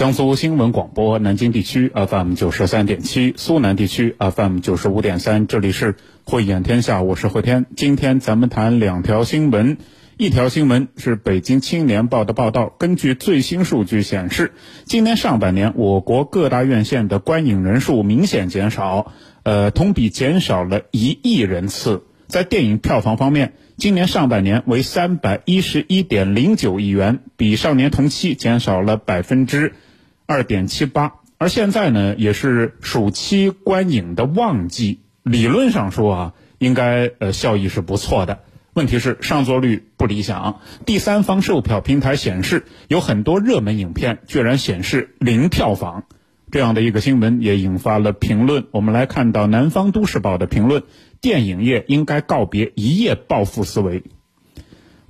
江苏新闻广播南京地区 FM 九十三点七，苏南地区 FM 九十五点三，这里是慧眼天下，我是慧天。今天咱们谈两条新闻，一条新闻是北京青年报的报道，根据最新数据显示，今年上半年我国各大院线的观影人数明显减少，呃，同比减少了一亿人次。在电影票房方面，今年上半年为三百一十一点零九亿元，比上年同期减少了百分之二点七八。而现在呢，也是暑期观影的旺季，理论上说啊，应该呃效益是不错的。问题是上座率不理想，第三方售票平台显示，有很多热门影片居然显示零票房。这样的一个新闻也引发了评论。我们来看到《南方都市报》的评论：电影业应该告别一夜暴富思维。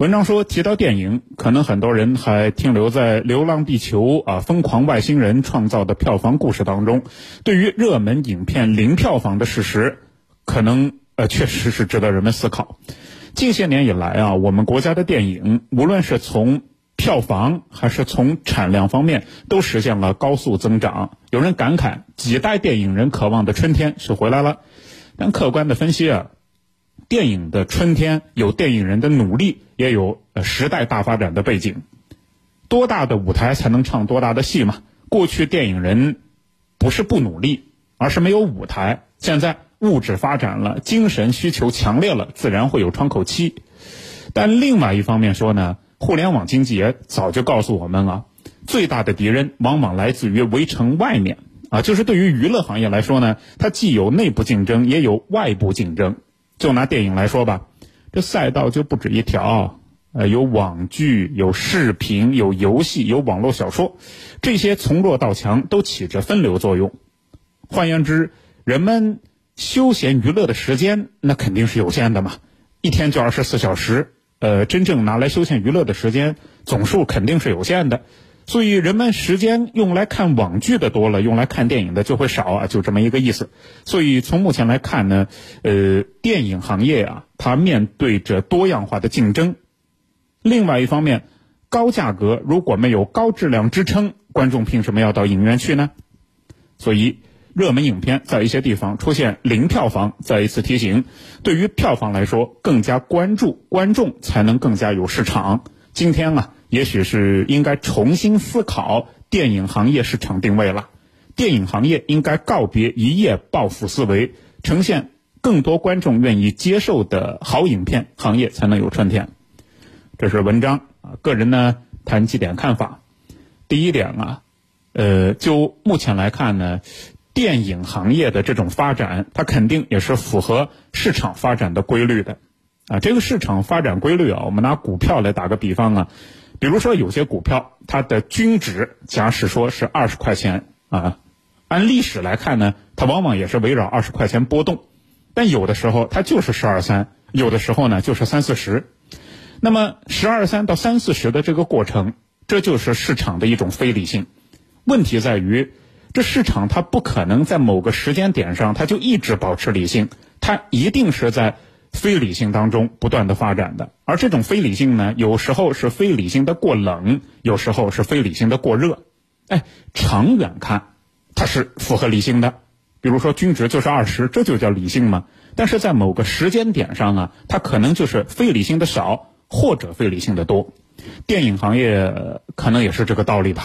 文章说，提到电影，可能很多人还停留在《流浪地球》啊，《疯狂外星人》创造的票房故事当中。对于热门影片零票房的事实，可能呃确实是值得人们思考。近些年以来啊，我们国家的电影，无论是从票房还是从产量方面都实现了高速增长。有人感慨，几代电影人渴望的春天是回来了。但客观的分析啊，电影的春天有电影人的努力，也有时代大发展的背景。多大的舞台才能唱多大的戏嘛？过去电影人不是不努力，而是没有舞台。现在物质发展了，精神需求强烈了，自然会有窗口期。但另外一方面说呢？互联网经济也早就告诉我们啊，最大的敌人往往来自于围城外面啊。就是对于娱乐行业来说呢，它既有内部竞争，也有外部竞争。就拿电影来说吧，这赛道就不止一条，呃，有网剧、有视频、有游戏、有网络小说，这些从弱到强都起着分流作用。换言之，人们休闲娱乐的时间那肯定是有限的嘛，一天就二十四小时。呃，真正拿来休闲娱乐的时间总数肯定是有限的，所以人们时间用来看网剧的多了，用来看电影的就会少啊，就这么一个意思。所以从目前来看呢，呃，电影行业啊，它面对着多样化的竞争。另外一方面，高价格如果没有高质量支撑，观众凭什么要到影院去呢？所以。热门影片在一些地方出现零票房，再一次提醒：对于票房来说，更加关注观众才能更加有市场。今天啊，也许是应该重新思考电影行业市场定位了。电影行业应该告别一夜暴富思维，呈现更多观众愿意接受的好影片，行业才能有春天。这是文章啊，个人呢谈几点看法。第一点啊，呃，就目前来看呢。电影行业的这种发展，它肯定也是符合市场发展的规律的，啊，这个市场发展规律啊，我们拿股票来打个比方啊，比如说有些股票它的均值假使说是二十块钱啊，按历史来看呢，它往往也是围绕二十块钱波动，但有的时候它就是十二三，有的时候呢就是三四十，那么十二三到三四十的这个过程，这就是市场的一种非理性，问题在于。这市场它不可能在某个时间点上，它就一直保持理性，它一定是在非理性当中不断的发展的。而这种非理性呢，有时候是非理性的过冷，有时候是非理性的过热。哎，长远看，它是符合理性的。比如说均值就是二十，这就叫理性嘛。但是在某个时间点上啊，它可能就是非理性的少，或者非理性的多。电影行业可能也是这个道理吧。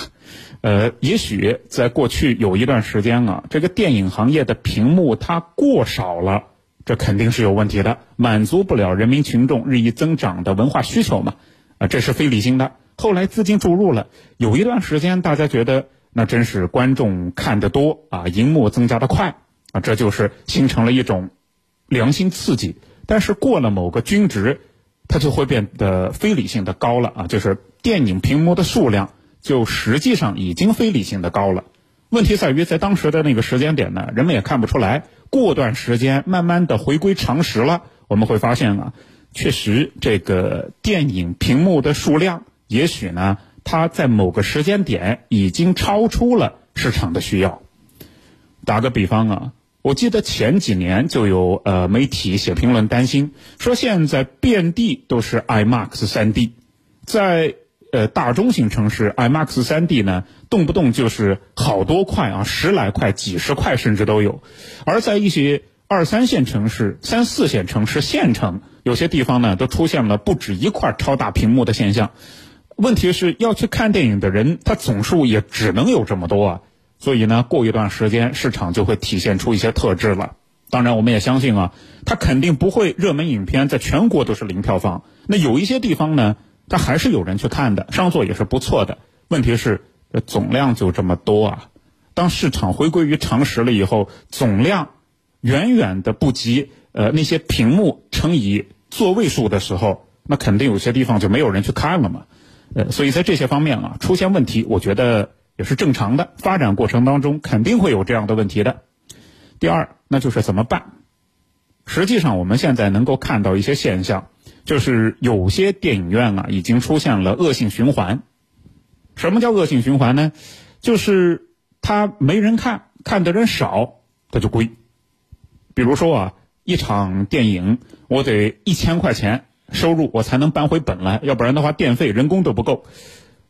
呃，也许在过去有一段时间啊，这个电影行业的屏幕它过少了，这肯定是有问题的，满足不了人民群众日益增长的文化需求嘛，啊，这是非理性的。后来资金注入了，有一段时间大家觉得那真是观众看得多啊，荧幕增加的快啊，这就是形成了一种良心刺激。但是过了某个均值，它就会变得非理性的高了啊，就是电影屏幕的数量。就实际上已经非理性的高了，问题在于在当时的那个时间点呢，人们也看不出来。过段时间慢慢的回归常识了，我们会发现啊，确实这个电影屏幕的数量，也许呢，它在某个时间点已经超出了市场的需要。打个比方啊，我记得前几年就有呃媒体写评论担心说，现在遍地都是 IMAX 3D，在。呃大中型城市，IMAX 三 D 呢，动不动就是好多块啊，十来块、几十块甚至都有；而在一些二三线城市、三四线城市、县城，有些地方呢，都出现了不止一块超大屏幕的现象。问题是要去看电影的人，他总数也只能有这么多啊。所以呢，过一段时间，市场就会体现出一些特质了。当然，我们也相信啊，它肯定不会热门影片在全国都是零票房。那有一些地方呢，它还是有人去看的，上座也是不错的。问题是，这总量就这么多啊。当市场回归于常识了以后，总量远远的不及呃那些屏幕乘以座位数的时候，那肯定有些地方就没有人去看了嘛。呃，所以在这些方面啊，出现问题，我觉得也是正常的。发展过程当中肯定会有这样的问题的。第二，那就是怎么办？实际上，我们现在能够看到一些现象，就是有些电影院啊，已经出现了恶性循环。什么叫恶性循环呢？就是它没人看，看的人少，它就贵。比如说啊，一场电影，我得一千块钱收入，我才能搬回本来，要不然的话，电费、人工都不够。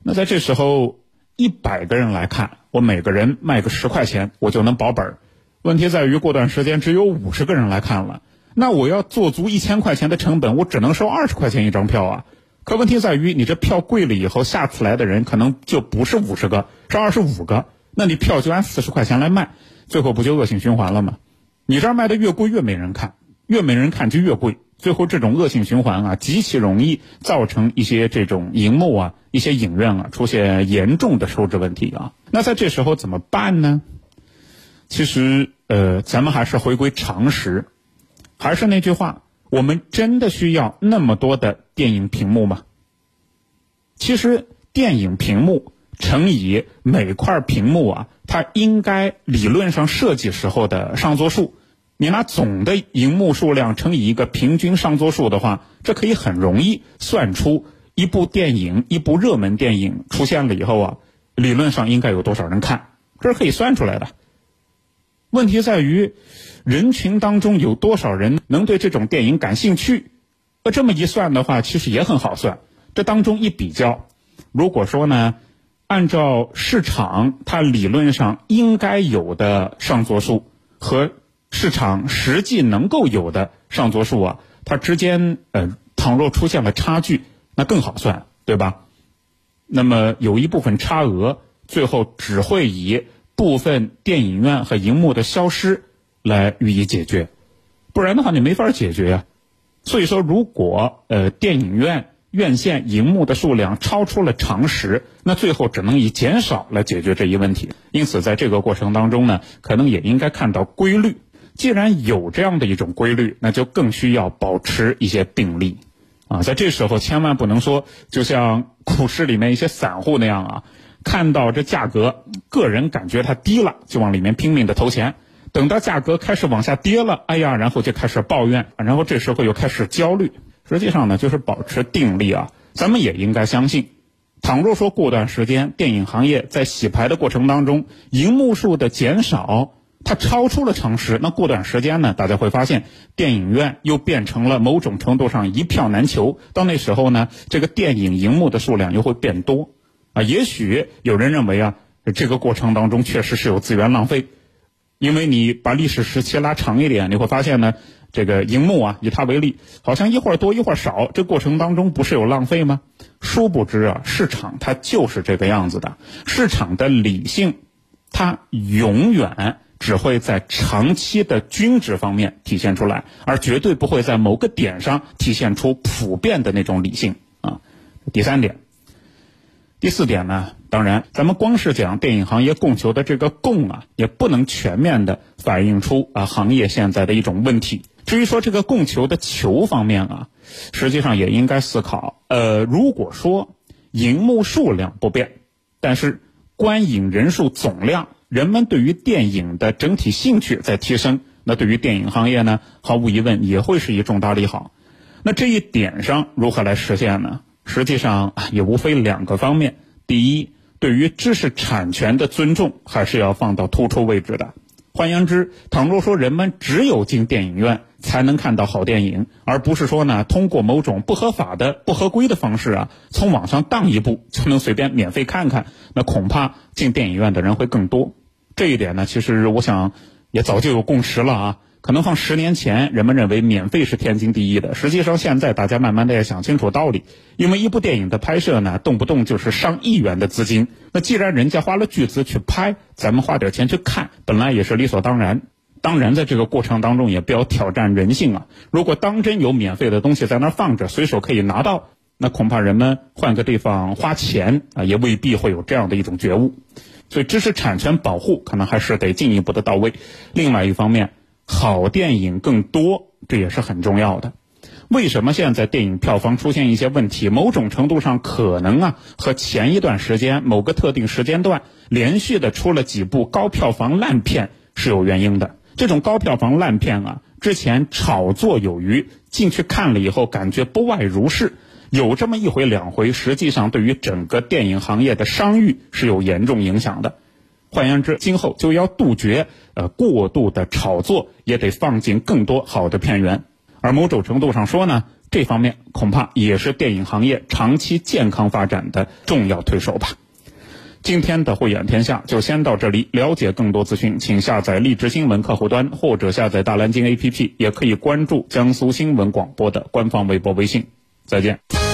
那在这时候，一百个人来看，我每个人卖个十块钱，我就能保本。问题在于，过段时间只有五十个人来看了，那我要做足一千块钱的成本，我只能收二十块钱一张票啊。可问题在于，你这票贵了以后，下次来的人可能就不是五十个，是二十五个，那你票就按四十块钱来卖，最后不就恶性循环了吗？你这儿卖的越贵，越没人看，越没人看就越贵，最后这种恶性循环啊，极其容易造成一些这种荧幕啊、一些影院啊出现严重的收支问题啊。那在这时候怎么办呢？其实。呃，咱们还是回归常识，还是那句话，我们真的需要那么多的电影屏幕吗？其实电影屏幕乘以每块屏幕啊，它应该理论上设计时候的上座数，你拿总的荧幕数量乘以一个平均上座数的话，这可以很容易算出一部电影、一部热门电影出现了以后啊，理论上应该有多少人看，这是可以算出来的。问题在于，人群当中有多少人能对这种电影感兴趣？那这么一算的话，其实也很好算。这当中一比较，如果说呢，按照市场它理论上应该有的上座数和市场实际能够有的上座数啊，它之间呃，倘若出现了差距，那更好算，对吧？那么有一部分差额，最后只会以。部分电影院和荧幕的消失来予以解决，不然的话你没法解决呀。所以说，如果呃电影院院线荧幕的数量超出了常识，那最后只能以减少来解决这一问题。因此，在这个过程当中呢，可能也应该看到规律。既然有这样的一种规律，那就更需要保持一些定力啊。在这时候，千万不能说就像股市里面一些散户那样啊。看到这价格，个人感觉它低了，就往里面拼命的投钱。等到价格开始往下跌了，哎呀，然后就开始抱怨，然后这时候又开始焦虑。实际上呢，就是保持定力啊。咱们也应该相信，倘若说过段时间电影行业在洗牌的过程当中，荧幕数的减少它超出了常识，那过段时间呢，大家会发现电影院又变成了某种程度上一票难求。到那时候呢，这个电影荧幕的数量又会变多。啊，也许有人认为啊，这个过程当中确实是有资源浪费，因为你把历史时期拉长一点，你会发现呢，这个荧幕啊，以它为例，好像一会儿多一会儿少，这过程当中不是有浪费吗？殊不知啊，市场它就是这个样子的，市场的理性，它永远只会在长期的均值方面体现出来，而绝对不会在某个点上体现出普遍的那种理性啊。第三点。第四点呢，当然，咱们光是讲电影行业供求的这个供啊，也不能全面的反映出啊行业现在的一种问题。至于说这个供求的求方面啊，实际上也应该思考，呃，如果说荧幕数量不变，但是观影人数总量，人们对于电影的整体兴趣在提升，那对于电影行业呢，毫无疑问也会是一重大利好。那这一点上如何来实现呢？实际上也无非两个方面：第一，对于知识产权的尊重还是要放到突出位置的；换言之，倘若说人们只有进电影院才能看到好电影，而不是说呢通过某种不合法的、不合规的方式啊，从网上当一部就能随便免费看看，那恐怕进电影院的人会更多。这一点呢，其实我想也早就有共识了啊。可能放十年前，人们认为免费是天经地义的。实际上，现在大家慢慢的也想清楚道理。因为一部电影的拍摄呢，动不动就是上亿元的资金。那既然人家花了巨资去拍，咱们花点钱去看，本来也是理所当然。当然，在这个过程当中，也不要挑战人性啊。如果当真有免费的东西在那儿放着，随手可以拿到，那恐怕人们换个地方花钱啊，也未必会有这样的一种觉悟。所以，知识产权保护可能还是得进一步的到位。另外一方面，好电影更多，这也是很重要的。为什么现在电影票房出现一些问题？某种程度上可能啊，和前一段时间某个特定时间段连续的出了几部高票房烂片是有原因的。这种高票房烂片啊，之前炒作有余，进去看了以后感觉不外如是，有这么一回两回，实际上对于整个电影行业的商誉是有严重影响的。换言之，今后就要杜绝呃过度的炒作，也得放进更多好的片源。而某种程度上说呢，这方面恐怕也是电影行业长期健康发展的重要推手吧。今天的慧眼天下就先到这里。了解更多资讯，请下载荔枝新闻客户端或者下载大蓝鲸 APP，也可以关注江苏新闻广播的官方微博、微信。再见。